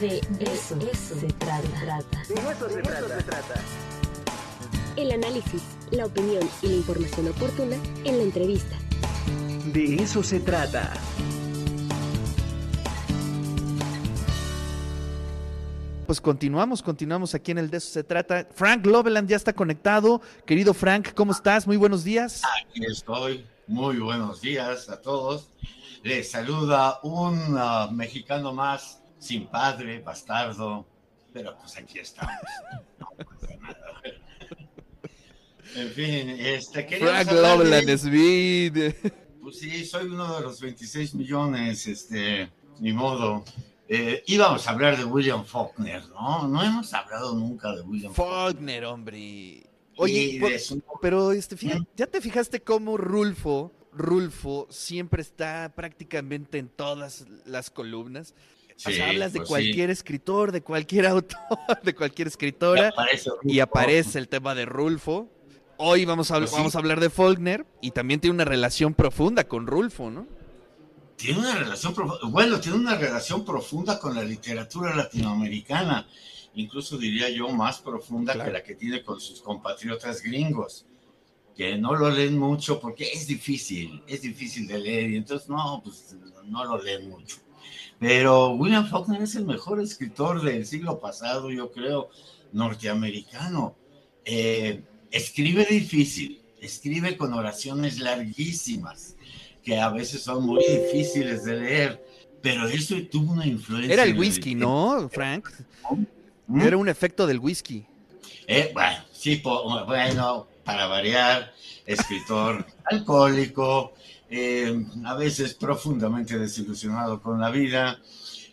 De eso, se, trata. De eso, se, trata. El análisis, la opinión y la información oportuna en la entrevista. De eso se trata. Pues continuamos, continuamos aquí en el De eso se trata. Frank Loveland ya está conectado. Querido Frank, ¿cómo estás? Muy buenos días. Aquí estoy. Muy buenos días a todos. Les saluda un uh, mexicano más, sin padre, bastardo, pero pues aquí estamos. No pasa nada. En fin, este Frank Loveland Smith. Pues sí, soy uno de los 26 millones, este, ni modo. Eh, íbamos a hablar de William Faulkner, ¿no? No hemos hablado nunca de William Faulkner. Faulkner, hombre. Oye, pero este, fíjate, ¿ya te fijaste cómo Rulfo, Rulfo siempre está prácticamente en todas las columnas? O sea, hablas de pues cualquier escritor, de cualquier autor, de cualquier escritora, y aparece, el tema de Rulfo. Hoy vamos a, Pues sí. vamos a hablar de Faulkner y también tiene una relación profunda con Rulfo, ¿no? Tiene una relación profunda, bueno, tiene una relación profunda con la literatura latinoamericana, incluso diría yo más profunda Claro. que la que tiene con sus compatriotas gringos, que no lo leen mucho porque es difícil, es difícil de leer y entonces no, pues no lo leen mucho. Pero William Faulkner es el mejor escritor del siglo pasado, yo creo, norteamericano. Eh, escribe difícil, escribe con oraciones larguísimas que a veces son muy difíciles de leer, pero eso tuvo una influencia. Era el whisky, ¿no, Frank? ¿Mm? Era un efecto del whisky. Eh, bueno, sí, po- bueno, para variar, escritor alcohólico, eh, a veces profundamente desilusionado con la vida,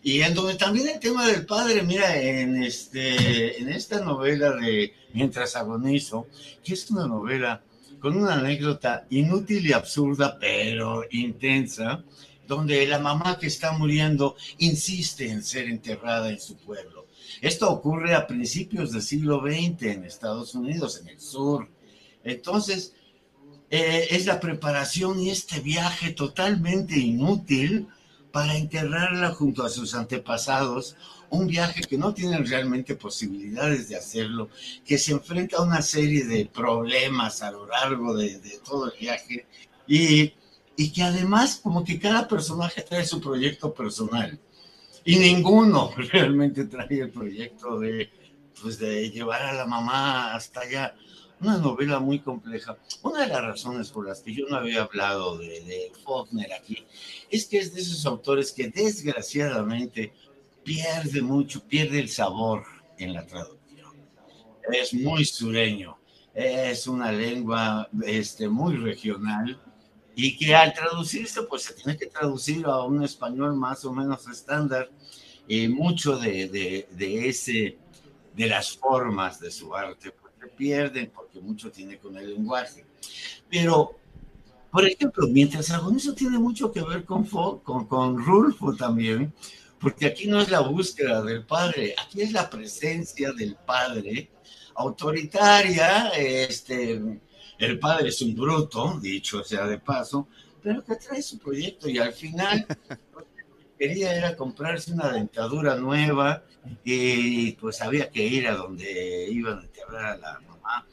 y en donde también el tema del padre, mira, en, este, en esta novela de Mientras agonizo, que es una novela con una anécdota inútil y absurda, pero intensa, donde la mamá que está muriendo insiste en ser enterrada en su pueblo. Esto ocurre a principios del siglo XX en Estados Unidos, en el sur. Entonces, eh, es la preparación y este viaje totalmente inútil para enterrarla junto a sus antepasados, un viaje que no tienen realmente posibilidades de hacerlo, que se enfrenta a una serie de problemas a lo largo de, de todo el viaje. Y, y que además como que cada personaje trae su proyecto personal. Y ninguno realmente trae el proyecto de, pues, de llevar a la mamá hasta allá. Una novela muy compleja. Una de las razones por las que yo no había hablado de, de Faulkner aquí es que es de esos autores que desgraciadamente pierde mucho, pierde el sabor en la traducción. Es muy sureño, es una lengua este, muy regional y que al traducirse pues se tiene que traducir a un español más o menos estándar y mucho de, de, de ese de las formas de su arte pierden porque mucho tiene con el lenguaje. Pero por ejemplo mientras agonizo tiene mucho que ver con, con, con Rulfo también porque aquí no es la búsqueda del padre aquí es la presencia del padre autoritaria este el padre es un bruto, dicho sea de paso, pero que trae su proyecto y al final quería era comprarse una dentadura nueva y pues había que ir a donde iban a enterrar a la mamá.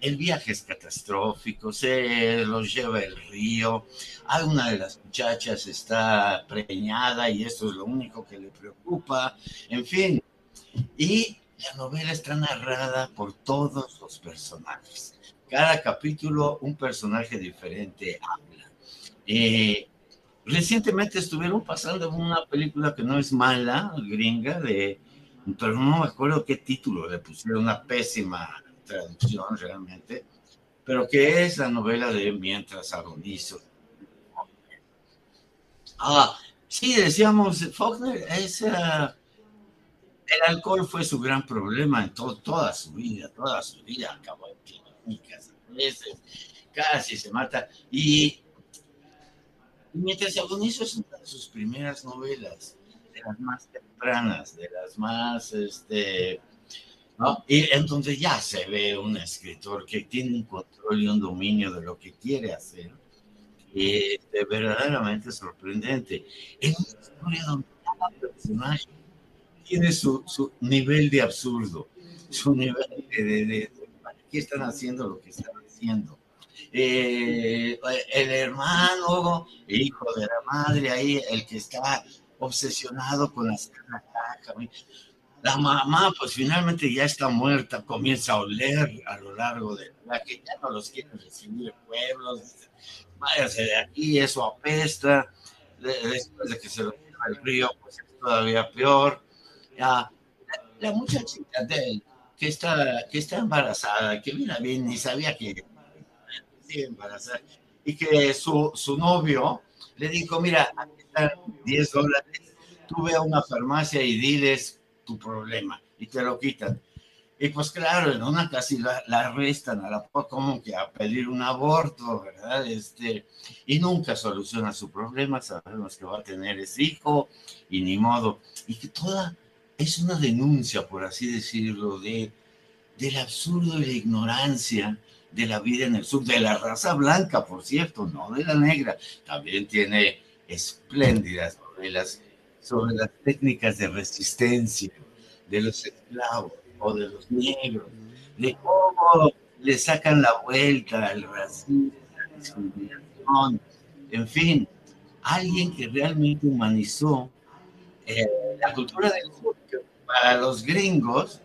El viaje es catastrófico, se los lleva el río, hay una de las muchachas está preñada y eso es lo único que le preocupa, en fin. Y la novela está narrada por todos los personajes cada capítulo un personaje diferente habla. Eh, recientemente estuvieron pasando una película que no es mala, gringa, de, pero no me acuerdo qué título le pusieron, una pésima traducción realmente, pero que es la novela de Mientras agonizo. Ah, sí, decíamos, Faulkner, esa, el alcohol fue su gran problema en to- toda su vida, toda su vida acabó en clínicas, casi se mata. Y mientras agonizo es una de sus primeras novelas, de las más tempranas, de las más, este, ¿no? Y en donde ya se ve un escritor que tiene un control y un dominio de lo que quiere hacer. Y este, verdaderamente sorprendente. En una historia donde cada personaje tiene su, su nivel de absurdo, su nivel de, de, qué están haciendo lo que están haciendo. Eh, el hermano, hijo de la madre, ahí, el que está obsesionado con las La mamá, pues finalmente ya está muerta, comienza a oler a lo largo de la que ya no los quieren recibir pueblos. Váyase de aquí, eso apesta. Después de que se lo lleva al río, pues es todavía peor. Ya, la, muchachita de él, que está, que está embarazada, que mira bien, ni sabía que embarazada, y que su, su novio le dijo, mira, aquí están 10 dólares, tú ve a una farmacia y diles tu problema, y te lo quitan. Y pues claro, en una casi la, la arrestan a la como que a pedir un aborto, ¿verdad? Este, y nunca soluciona su problema, sabemos que va a tener ese hijo y ni modo. Y que toda es una denuncia, por así decirlo, de, del absurdo y la ignorancia de la vida en el sur, de la raza blanca, por cierto, no de la negra. También tiene espléndidas novelas sobre las técnicas de resistencia de los esclavos o de los negros, de cómo le sacan la vuelta al racismo, la discriminación, en fin, alguien que realmente humanizó eh, la cultura del sur, para los gringos,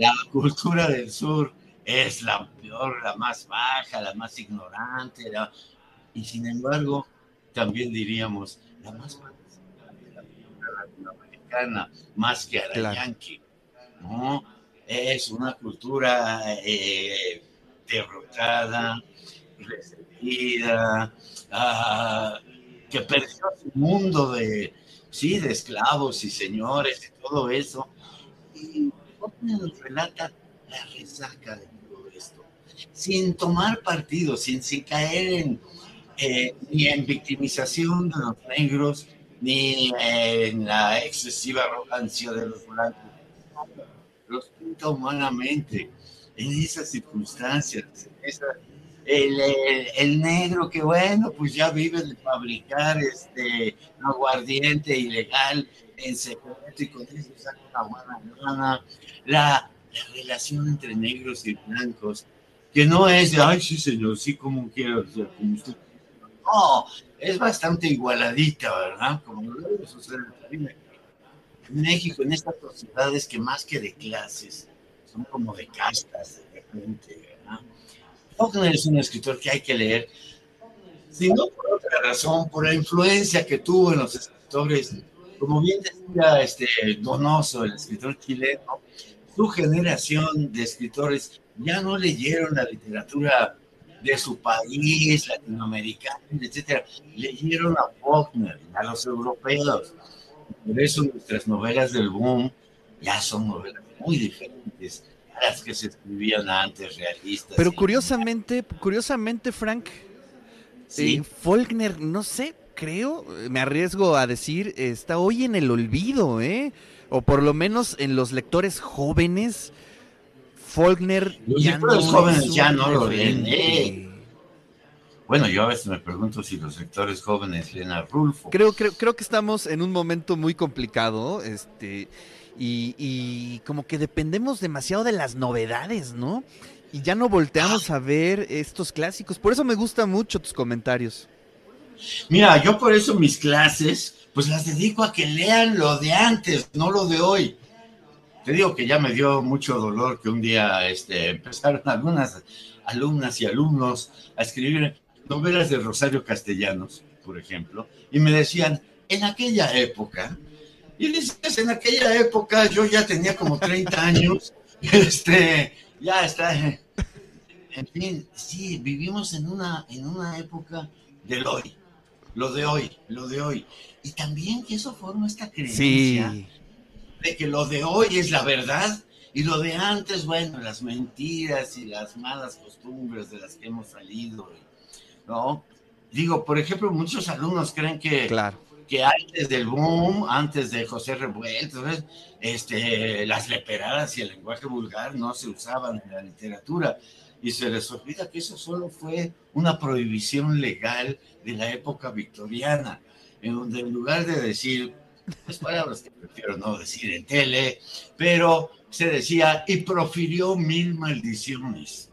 la cultura del sur es la peor, la más baja, la más ignorante, y sin embargo, también diríamos, la más la latinoamericana, más que a la yankee, ¿no? Es una cultura eh, derrotada, resentida, ah, que perdió su mundo de, sí, de esclavos y señores y todo eso. Y nos relata la resaca de todo esto, sin tomar partido, sin, caer en, eh, ni en victimización de los negros, ni en la excesiva arrogancia de los blancos. Los pinta humanamente en esas circunstancias, el, el, negro que bueno, pues ya vive de fabricar este aguardiente ilegal una buena La, la relación entre negros y blancos, que no es ay, sí, señor, sí, como quiero, como usted. No, es bastante igualadita, ¿verdad? Como lo debe suceder en México, en estas sociedades que más que de clases, son como de castas, de repente, ¿verdad? Faulkner es un escritor que hay que leer, sino por otra razón, por la influencia que tuvo en los escritores, como bien decía este Donoso, el escritor chileno, su generación de escritores ya no leyeron la literatura de su país, latinoamericano, etcétera, leyeron a Faulkner, a los europeos. Por eso nuestras novelas del boom ya son novelas muy diferentes a las que se escribían antes, realistas. Pero curiosamente, curiosamente, Frank, ¿Sí? Eh, Faulkner, no sé, creo, me arriesgo a decir, está hoy en el olvido, ¿eh? O por lo menos en los lectores jóvenes, Faulkner los ya no jóvenes ya no lo leen. ¿eh? Bueno, yo a veces me pregunto si los lectores jóvenes leen a Rulfo. Creo, creo, creo que estamos en un momento muy complicado, este, y, y como que dependemos demasiado de las novedades, ¿no? Y ya no volteamos a ver estos clásicos. Por eso me gustan mucho tus comentarios. Mira, yo por eso mis clases pues las dedico a que lean lo de antes, no lo de hoy. Te digo que ya me dio mucho dolor que un día este, empezaron algunas alumnas y alumnos a escribir novelas de Rosario Castellanos, por ejemplo, y me decían, en aquella época, y dices, en aquella época yo ya tenía como 30 años, este, ya está, en fin, sí, vivimos en una, en una época del hoy, lo de hoy, lo de hoy. Y también que eso forma esta creencia de que lo de hoy es la verdad y lo de antes, bueno, las mentiras y las malas costumbres de las que hemos salido, ¿no? Digo, por ejemplo, muchos alumnos creen que, que antes del boom, antes de José Revuelto, este, las leperadas y el lenguaje vulgar no se usaban en la literatura y se les olvida que eso solo fue una prohibición legal de la época victoriana, en donde en lugar de decir Las palabras que prefiero no decir en tele, pero se decía y profirió mil maldiciones,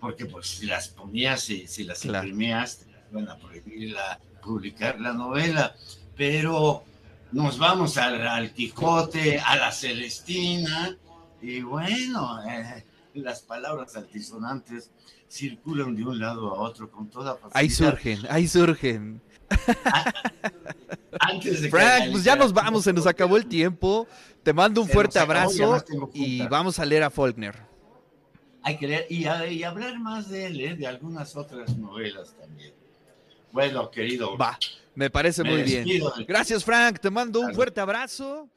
porque pues si las ponías, si, si las imprimías, te iban a prohibir la, publicar la novela, pero nos vamos al, Quijote, a la Celestina, y bueno, eh, las palabras altisonantes circulan de un lado a otro con toda facilidad. Ahí surgen, ahí surgen. Antes de Frank, pues ya nos vamos, se nos acabó el tiempo. Te mando un fuerte abrazo y vamos a leer a Faulkner. Hay que leer y, hablar más de él, ¿eh? de algunas otras novelas también. Bueno, querido. Va, me parece muy bien. Gracias, Frank. Te mando un fuerte abrazo